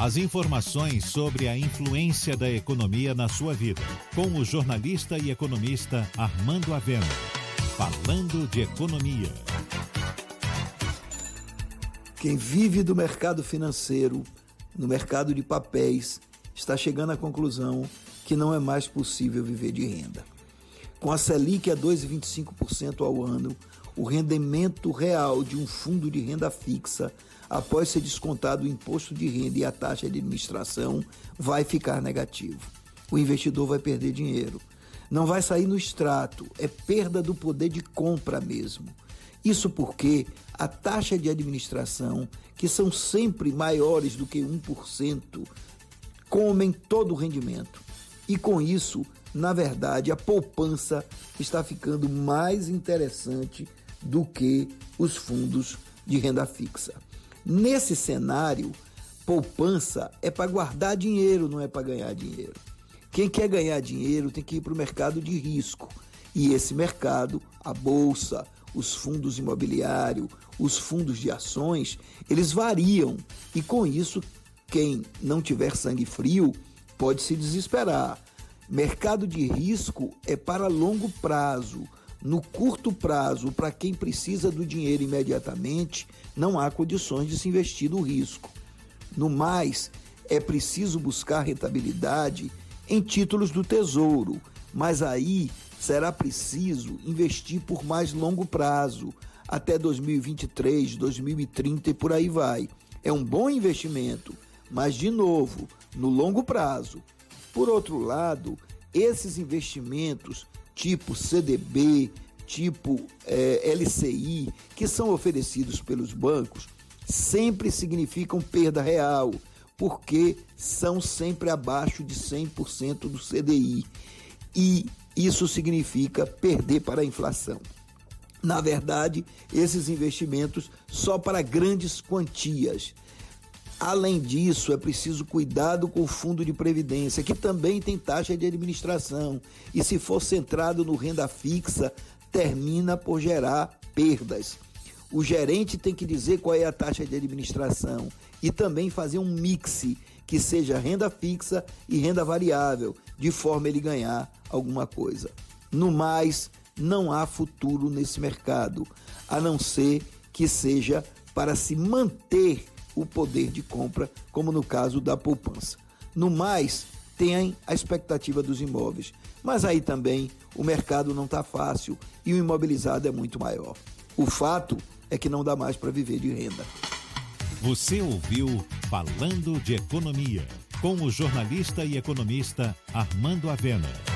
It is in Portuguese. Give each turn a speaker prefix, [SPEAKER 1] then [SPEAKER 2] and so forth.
[SPEAKER 1] As informações sobre a influência da economia na sua vida, com o jornalista e economista Armando Avena. Falando de economia.
[SPEAKER 2] Quem vive do mercado financeiro, no mercado de papéis, está chegando à conclusão que não é mais possível viver de renda. Com a Selic a 2,25% ao ano, o rendimento real de um fundo de renda fixa, após ser descontado o imposto de renda e a taxa de administração, vai ficar negativo. O investidor vai perder dinheiro. Não vai sair no extrato, é perda do poder de compra mesmo. Isso porque a taxa de administração, que são sempre maiores do que 1%, comem todo o rendimento. E com isso, na verdade, a poupança está ficando mais interessante do que os fundos de renda fixa. Nesse cenário, poupança é para guardar dinheiro, não é para ganhar dinheiro. Quem quer ganhar dinheiro tem que ir para o mercado de risco. E esse mercado, a bolsa, os fundos imobiliários, os fundos de ações, eles variam. E com isso, quem não tiver sangue frio pode se desesperar. Mercado de risco é para longo prazo. No curto prazo, para quem precisa do dinheiro imediatamente, não há condições de se investir no risco. No mais, é preciso buscar rentabilidade em títulos do Tesouro, mas aí será preciso investir por mais longo prazo, até 2023, 2030 e por aí vai. É um bom investimento, mas de novo, no longo prazo. Por outro lado, esses investimentos tipo CDB, tipo é, LCI, que são oferecidos pelos bancos, sempre significam perda real, porque são sempre abaixo de 100% do CDI. E isso significa perder para a inflação. Na verdade, esses investimentos só para grandes quantias. Além disso, é preciso cuidado com o fundo de previdência, que também tem taxa de administração, e se for centrado no renda fixa, termina por gerar perdas. O gerente tem que dizer qual é a taxa de administração e também fazer um mix que seja renda fixa e renda variável, de forma ele ganhar alguma coisa. No mais, não há futuro nesse mercado, a não ser que seja para se manter o poder de compra, como no caso da poupança. No mais, tem a expectativa dos imóveis, mas aí também o mercado não está fácil e o imobilizado é muito maior. O fato é que não dá mais para viver de renda.
[SPEAKER 1] Você ouviu Falando de Economia, com o jornalista e economista Armando Avena.